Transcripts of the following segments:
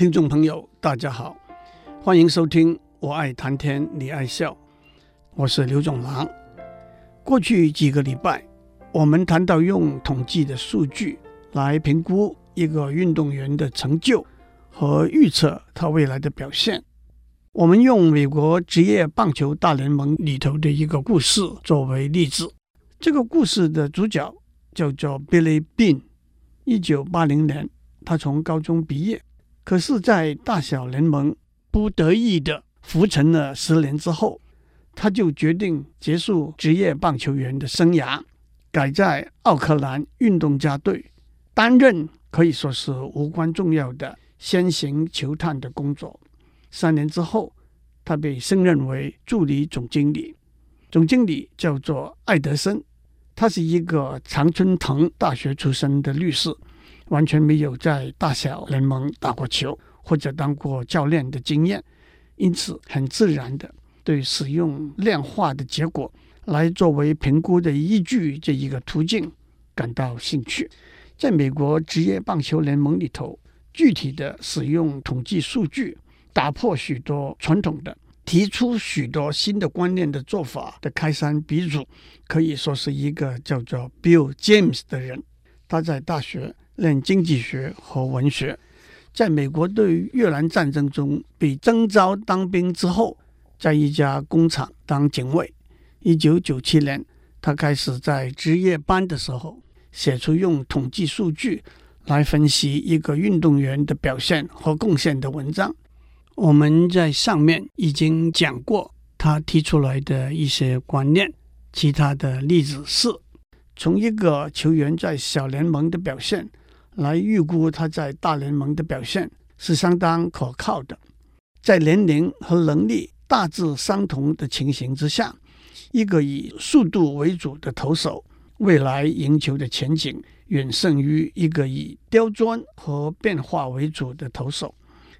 听众朋友，大家好，欢迎收听《我爱谈天你爱笑》，我是刘总郎。过去几个礼拜，我们谈到用统计的数据来评估一个运动员的成就和预测他未来的表现。我们用美国职业棒球大联盟里头的一个故事作为例子。这个故事的主角叫做 Billy Bean。一九八零年，他从高中毕业。可是，在大小联盟不得意的浮沉了十年之后，他就决定结束职业棒球员的生涯，改在奥克兰运动家队担任可以说是无关重要的先行球探的工作。三年之后，他被升任为助理总经理，总经理叫做艾德森，他是一个常春藤大学出身的律师。完全没有在大小联盟打过球或者当过教练的经验，因此很自然的对使用量化的结果来作为评估的依据这一个途径感到兴趣。在美国职业棒球联盟里头，具体的使用统计数据，打破许多传统的、提出许多新的观念的做法的开山鼻祖，可以说是一个叫做 Bill James 的人。他在大学。练经济学和文学，在美国对越南战争中被征召当兵之后，在一家工厂当警卫。一九九七年，他开始在值夜班的时候，写出用统计数据来分析一个运动员的表现和贡献的文章。我们在上面已经讲过他提出来的一些观念，其他的例子是从一个球员在小联盟的表现。来预估他在大联盟的表现是相当可靠的。在年龄和能力大致相同的情形之下，一个以速度为主的投手，未来赢球的前景远胜于一个以刁钻和变化为主的投手。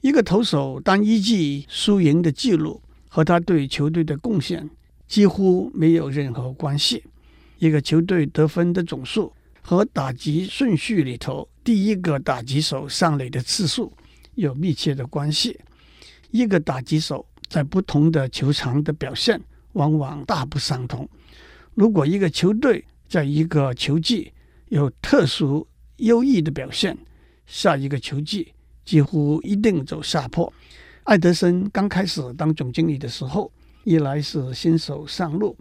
一个投手单一季输赢的记录和他对球队的贡献几乎没有任何关系。一个球队得分的总数和打击顺序里头。第一个打击手上垒的次数有密切的关系。一个打击手在不同的球场的表现往往大不相同。如果一个球队在一个球季有特殊优异的表现，下一个球季几乎一定走下坡。艾德森刚开始当总经理的时候，一来是新手上路，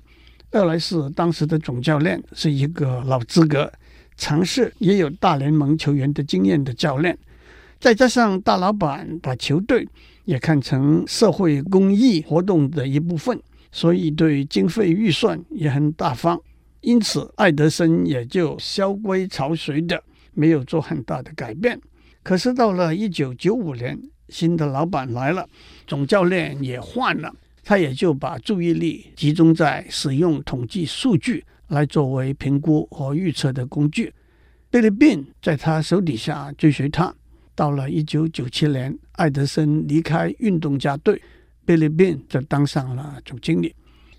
二来是当时的总教练是一个老资格。尝试也有大联盟球员的经验的教练，再加上大老板把球队也看成社会公益活动的一部分，所以对经费预算也很大方。因此，艾德森也就萧规曹随的没有做很大的改变。可是到了一九九五年，新的老板来了，总教练也换了，他也就把注意力集中在使用统计数据。来作为评估和预测的工具。Billy Beane 在他手底下追随他，到了一九九七年，爱德森离开运动家队，Billy Beane 就当上了总经理。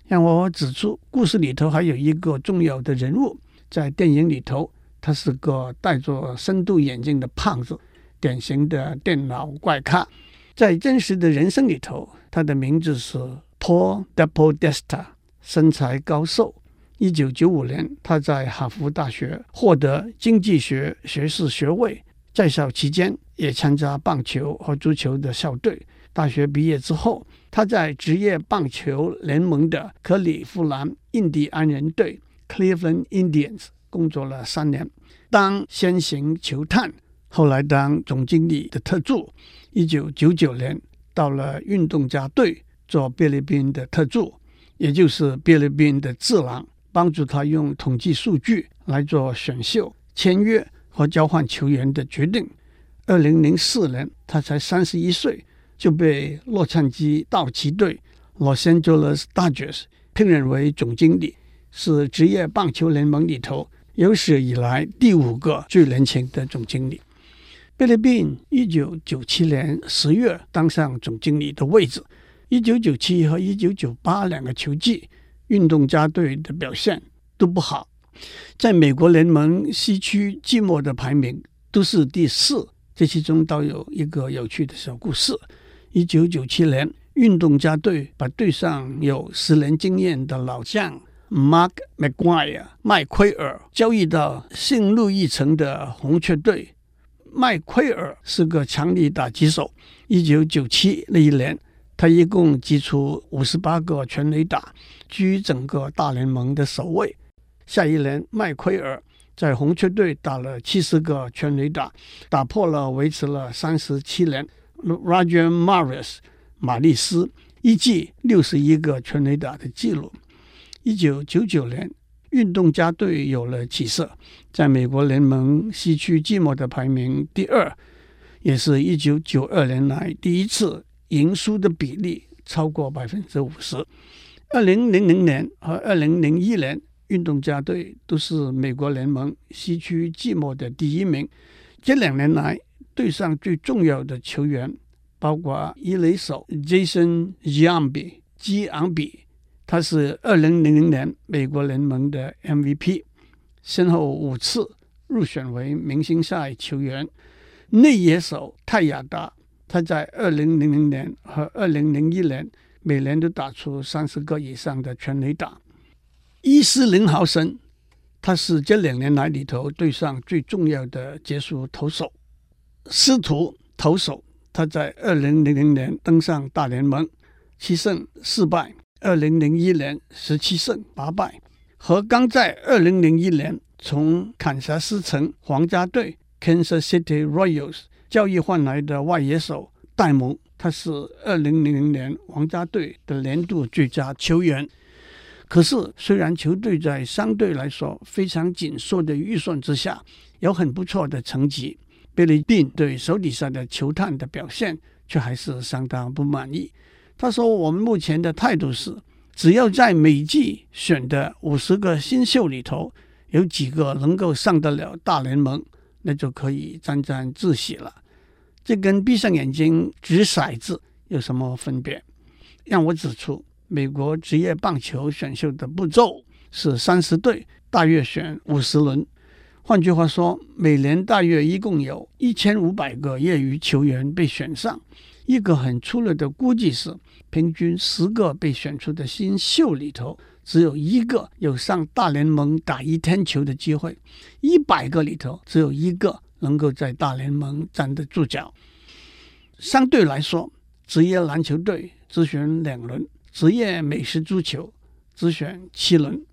让我指出，故事里头还有一个重要的人物，在电影里头，他是个戴着深度眼镜的胖子，典型的电脑怪咖。在真实的人生里头，他的名字是 Paul DePodesta，身材高瘦。一九九五年，他在哈佛大学获得经济学学士学位，在校期间也参加棒球和足球的校队。大学毕业之后，他在职业棒球联盟的克利夫兰印第安人队 （Cleveland Indians） 工作了三年，当先行球探，后来当总经理的特助。一九九九年，到了运动家队做菲律宾的特助，也就是菲律宾的智囊。帮助他用统计数据来做选秀、签约和交换球员的决定。二零零四年，他才三十一岁，就被洛杉矶道奇队 （Los Angeles Dodgers） 聘任为总经理，是职业棒球联盟里头有史以来第五个最年轻的总经理。菲律宾一九九七年十月当上总经理的位置，一九九七和一九九八两个球季。运动家队的表现都不好，在美国联盟西区季末的排名都是第四这其中倒有一个有趣的小故事：一九九七年，运动家队把队上有十年经验的老将 Mark McGuire 麦奎尔交易到圣路易城的红雀队。麦奎尔是个强力打击手。一九九七那一年，他一共击出五十八个全垒打，居整个大联盟的首位。下一年，麦奎尔在红雀队打了七十个全垒打，打破了维持了三十七年 Roger Maris 马利斯一季六十一个全垒打的记录。一九九九年，运动家队有了起色，在美国联盟西区季末的排名第二，也是一九九二年来第一次赢输的比例超过百分之五十。二零零零年和二零零一年，运动家队都是美国联盟西区季末的第一名。这两年来，队上最重要的球员。包括一垒手 Jason Giambi 基昂比，他是二零零零年美国联盟的 MVP，先后五次入选为明星赛球员。内野手泰亚达，他在二零零零年和二零零一年每年都打出三十个以上的全垒打。伊斯林豪森，他是这两年来里头队上最重要的结束投手。斯图投手。他在二零零零年登上大联盟，七胜四败；二零零一年十七胜八败，和刚在二零零一年从堪萨斯城皇家队 （Kansas City Royals） 交易换来的外野手戴蒙，他是二零零零年皇家队的年度最佳球员。可是，虽然球队在相对来说非常紧缩的预算之下，有很不错的成绩。贝利宾对手底下的球探的表现却还是相当不满意。他说：“我们目前的态度是，只要在每季选的五十个新秀里头有几个能够上得了大联盟，那就可以沾沾自喜了。这跟闭上眼睛掷骰子有什么分别？”让我指出，美国职业棒球选秀的步骤是三十队，大约选五十轮。换句话说，每年大约一共有一千五百个业余球员被选上。一个很粗略的估计是，平均十个被选出的新秀里头，只有一个有上大联盟打一天球的机会；一百个里头，只有一个能够在大联盟站得住脚。相对来说，职业篮球队只选两轮，职业美式足球只选七轮。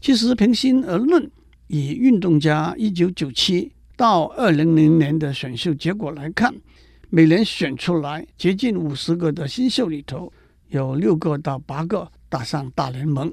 其实，平心而论，以运动家一九九七到二零零年的选秀结果来看，每年选出来接近五十个的新秀里头，有六个到八个打上大联盟。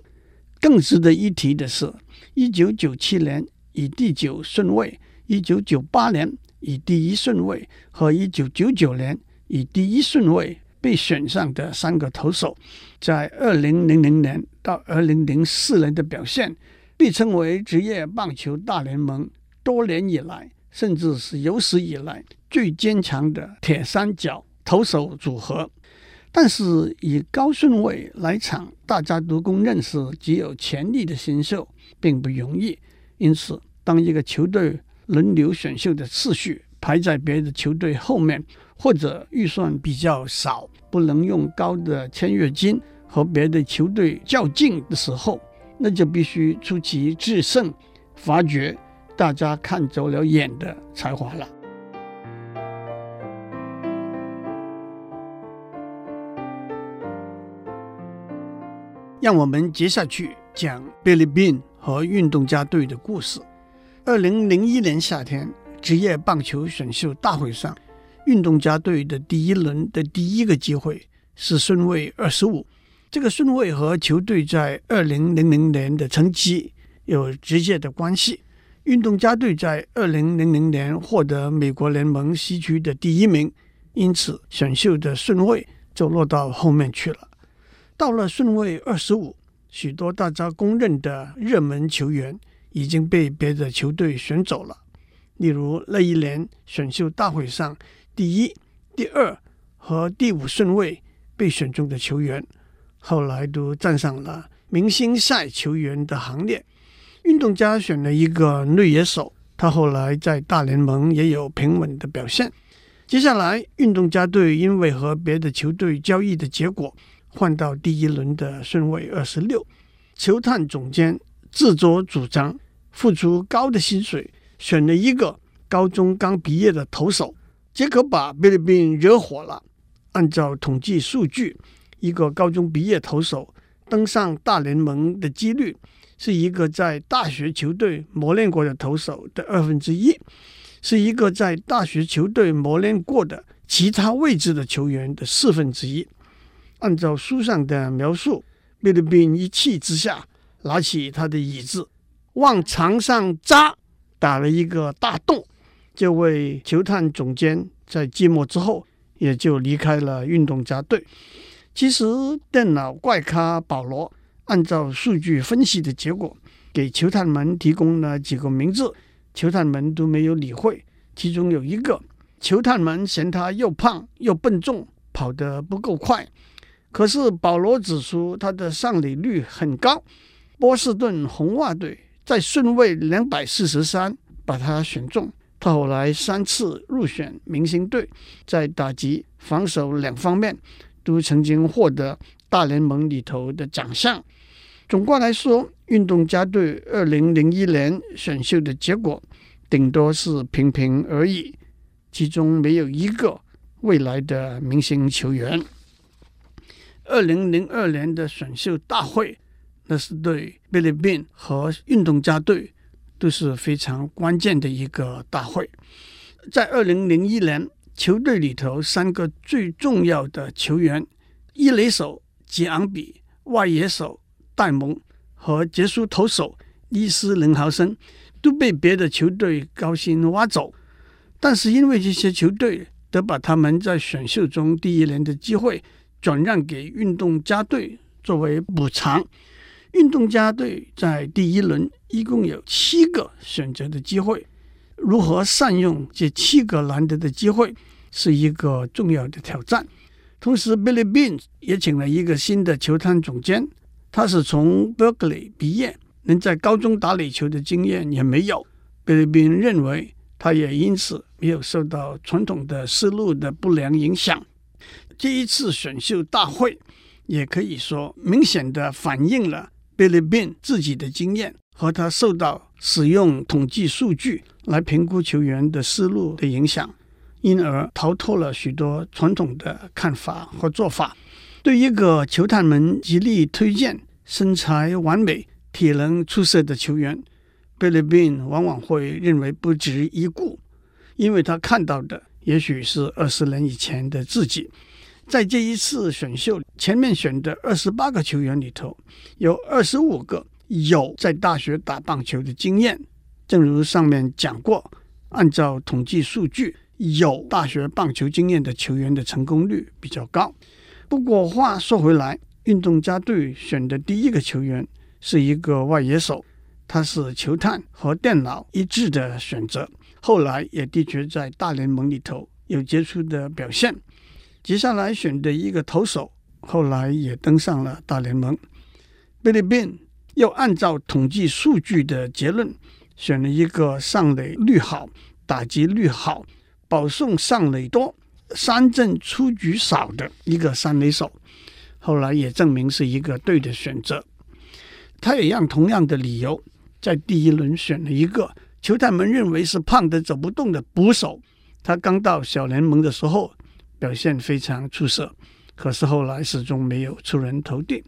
更值得一提的是，一九九七年以第九顺位，一九九八年以第一顺位和一九九九年以第一顺位被选上的三个投手，在二零零零年到二零零四年的表现。被称为职业棒球大联盟多年以来，甚至是有史以来最坚强的铁三角投手组合。但是以高顺位来抢，大家都公认是极有潜力的新秀，并不容易。因此，当一个球队轮流选秀的次序排在别的球队后面，或者预算比较少，不能用高的签约金和别的球队较劲的时候，那就必须出奇制胜，发掘大家看走了眼的才华了。让我们接下去讲 Billy Bean 和运动家队的故事。二零零一年夏天，职业棒球选秀大会上，运动家队的第一轮的第一个机会是顺位二十五。这个顺位和球队在二零零零年的成绩有直接的关系。运动家队在二零零零年获得美国联盟西区的第一名，因此选秀的顺位就落到后面去了。到了顺位二十五，许多大家公认的热门球员已经被别的球队选走了。例如那一年选秀大会上第一、第二和第五顺位被选中的球员。后来都站上了明星赛球员的行列。运动家选了一个内野手，他后来在大联盟也有平稳的表现。接下来，运动家队因为和别的球队交易的结果，换到第一轮的顺位二十六。球探总监自作主张，付出高的薪水，选了一个高中刚毕业的投手，结果把菲律宾惹火了。按照统计数据，一个高中毕业投手登上大联盟的几率，是一个在大学球队磨练过的投手的二分之一。是一个在大学球队磨练过的其他位置的球员的四分之一。按照书上的描述，菲律宾一气之下拿起他的椅子往墙上砸，打了一个大洞。这位球探总监在寂寞之后也就离开了运动家队。其实，电脑怪咖保罗按照数据分析的结果，给球探们提供了几个名字。球探们都没有理会，其中有一个球探们嫌他又胖又笨重，跑得不够快。可是保罗指出他的上垒率很高。波士顿红袜队在顺位两百四十三把他选中，他后来三次入选明星队，在打击、防守两方面都曾经获得大联盟里头的奖项。总括来说，运动家队二零零一年选秀的结果顶多是平平而已，其中没有一个未来的明星球员。二零零二年的选秀大会，那是对菲律宾和运动家队都是非常关键的一个大会。在二零零一年，球队里头三个最重要的球员：一垒手吉昂比，外野手。戴蒙和杰出投手伊斯林豪森都被别的球队高薪挖走，但是因为这些球队得把他们在选秀中第一年的机会转让给运动家队作为补偿。运动家队在第一轮一共有七个选择的机会，如何善用这七个难得的机会是一个重要的挑战。同时，Billy Bean 也请了一个新的球探总监。他是从 Berkeley 毕业，能在高中打垒球的经验也没有。Billy Bean 认为，他也因此没有受到传统的思路的不良影响。这一次选秀大会，也可以说明显的反映了菲律宾自己的经验和他受到使用统计数据来评估球员的思路的影响，因而逃脱了许多传统的看法和做法。对一个球探们极力推荐身材完美、体能出色的球员，菲律宾往往会认为不值一顾，因为他看到的也许是二十年以前的自己。在这一次选秀前面选的二十八个球员里头，有二十五个有在大学打棒球的经验。正如上面讲过，按照统计数据，有大学棒球经验的球员的成功率比较高。不过话说回来，运动家队选的第一个球员是一个外野手，他是球探和电脑一致的选择。后来也的确在大联盟里头有杰出的表现。接下来选的一个投手，后来也登上了大联盟。菲律宾又按照统计数据的结论，选了一个上垒率好、打击率好、保送上垒多。三振出局少的一个三垒手，后来也证明是一个对的选择。他也让同样的理由，在第一轮选了一个球探们认为是胖的走不动的捕手。他刚到小联盟的时候表现非常出色，可是后来始终没有出人头地。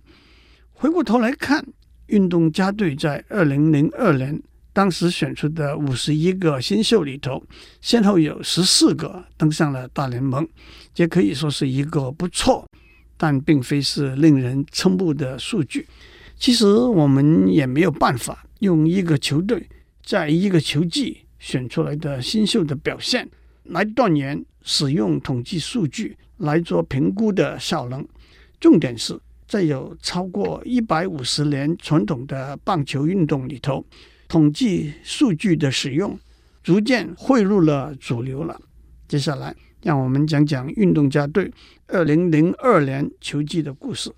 回过头来看，运动家队在二零零二年。当时选出的五十一个新秀里头，先后有十四个登上了大联盟，这可以说是一个不错，但并非是令人瞠目的数据。其实我们也没有办法用一个球队在一个球季选出来的新秀的表现来断言使用统计数据来做评估的效能。重点是在有超过一百五十年传统的棒球运动里头。统计数据的使用逐渐汇入了主流了。接下来，让我们讲讲运动家队二零零二年球季的故事。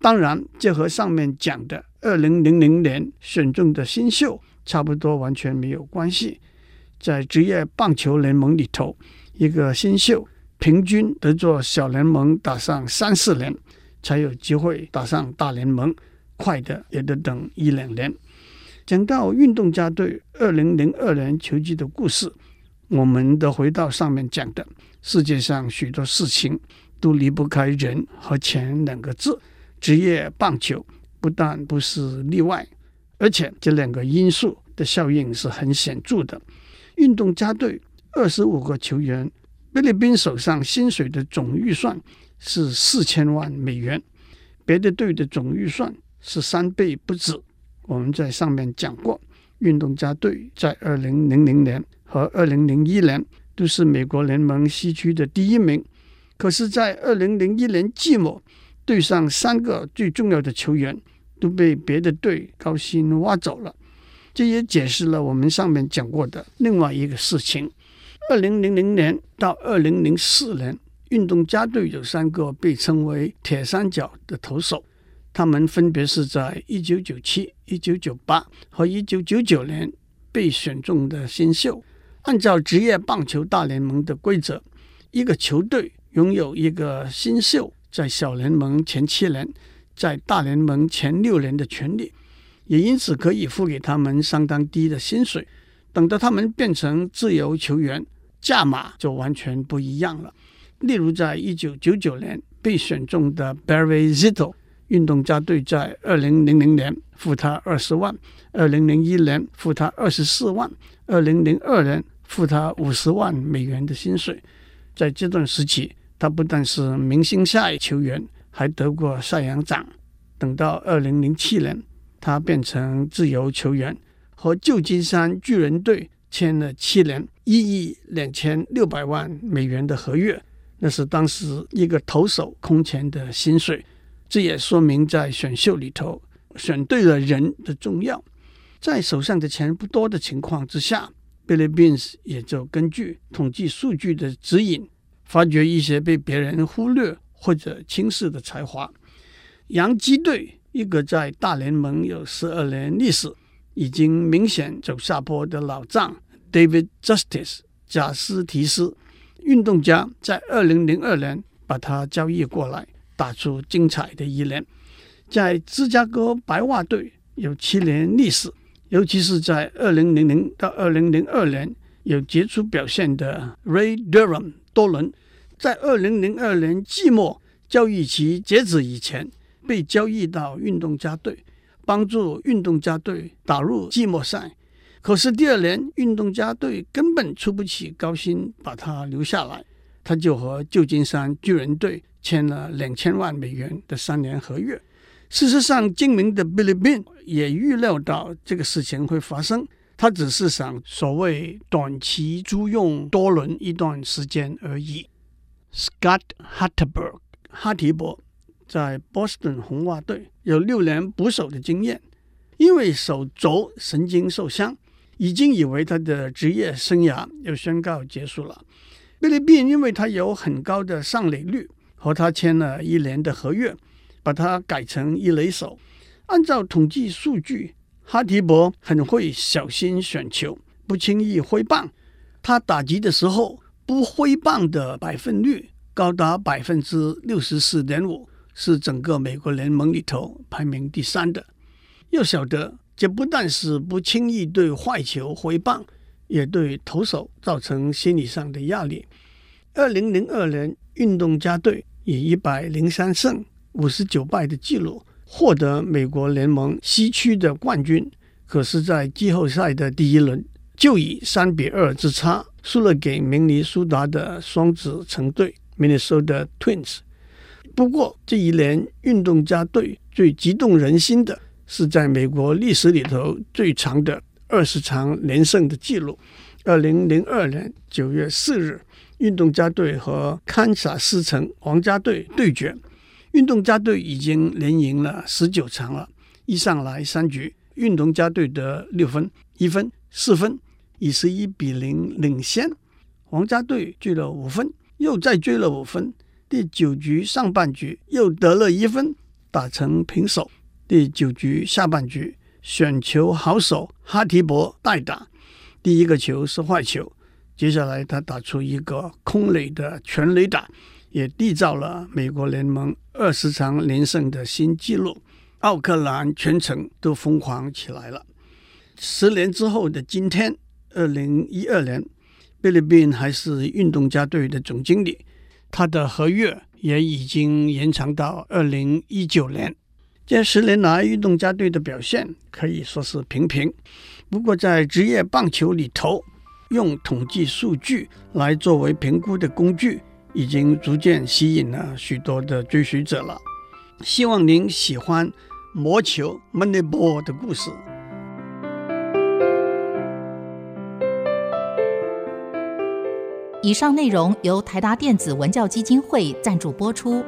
当然，这和上面讲的二零零零年选中的新秀差不多，完全没有关系。在职业棒球联盟里头，一个新秀平均得做小联盟打上三四年，才有机会打上大联盟，快的也得等一两年。讲到运动家队二零零二年球季的故事，我们得回到上面讲的，世界上许多事情都离不开人和钱两个字。职业棒球不但不是例外，而且这两个因素的效应是很显著的。运动家队二十五个球员，菲律宾手上薪水的总预算是四千万美元，别的队的总预算是三倍不止。我们在上面讲过，运动家队在二零零零年和二零零一年都是美国联盟西区的第一名，可是，在二零零一年季末，队上三个最重要的球员都被别的队高薪挖走了。这也解释了我们上面讲过的另外一个事情：二零零零年到二零零四年，运动家队有三个被称为“铁三角”的投手。他们分别是在一九九七、一九九八和一九九九年被选中的新秀。按照职业棒球大联盟的规则，一个球队拥有一个新秀在小联盟前七年，在大联盟前六年的权利，也因此可以付给他们相当低的薪水。等到他们变成自由球员，价码就完全不一样了。例如，在一九九九年被选中的 Barry Zito。运动家队在二零零零年付他二十万，二零零一年付他二十四万，二零零二年付他五十万美元的薪水。在这段时期，他不但是明星赛球员，还得过赛扬奖。等到二零零七年，他变成自由球员，和旧金山巨人队签了七年一亿两千六百万美元的合约，那是当时一个投手空前的薪水。这也说明，在选秀里头选对了人的重要。在手上的钱不多的情况之下，Billy Beane 也就根据统计数据的指引，发掘一些被别人忽略或者轻视的才华。洋基队一个在大联盟有十二年历史、已经明显走下坡的老将 David Justice 贾斯提斯，运动家在二零零二年把他交易过来。打出精彩的一年，在芝加哥白袜队有七年历史，尤其是在二零零零到二零零二年有杰出表现的 Ray Durham 多伦，在二零零二年季末交易期截止以前被交易到运动家队，帮助运动家队打入季末赛。可是第二年运动家队根本出不起高薪把他留下来，他就和旧金山巨人队。签了两千万美元的三年合约。事实上，精明的 Billy Bean 也预料到这个事情会发生，他只是想所谓短期租用多伦一段时间而已。Scott Hatterberg 哈提伯在波士顿红袜队有六年捕手的经验，因为手肘神经受伤，已经以为他的职业生涯要宣告结束了。菲律宾因为他有很高的上垒率。和他签了一年的合约，把他改成一垒手。按照统计数据，哈提伯很会小心选球，不轻易挥棒。他打击的时候不挥棒的百分率高达百分之六十四点五，是整个美国联盟里头排名第三的。要晓得，这不但是不轻易对坏球挥棒，也对投手造成心理上的压力。二零零二年，运动家队。以一百零三胜五十九败的记录获得美国联盟西区的冠军，可是，在季后赛的第一轮就以三比二之差输了给明尼苏达的双子城队 （Minnesota Twins）。不过，这一年运动家队最激动人心的是在美国历史里头最长的二十场连胜的记录。二零零二年九月四日。运动家队和堪萨斯城皇家队对决，运动家队已经连赢了十九场了。一上来三局，运动家队得六分、一分、四分，以十一比零领先。皇家队追了五分，又再追了五分。第九局上半局又得了一分，打成平手。第九局下半局，选球好手哈提伯代打，第一个球是坏球。接下来他打出一个空垒的全垒打，也缔造了美国联盟二十场连胜的新纪录。奥克兰全城都疯狂起来了。十年之后的今天，二零一二年菲律宾还是运动家队的总经理，他的合约也已经延长到二零一九年。这十年来，运动家队的表现可以说是平平。不过，在职业棒球里头，用统计数据来作为评估的工具，已经逐渐吸引了许多的追随者了。希望您喜欢《魔球 Moneyball》的故事。以上内容由台达电子文教基金会赞助播出。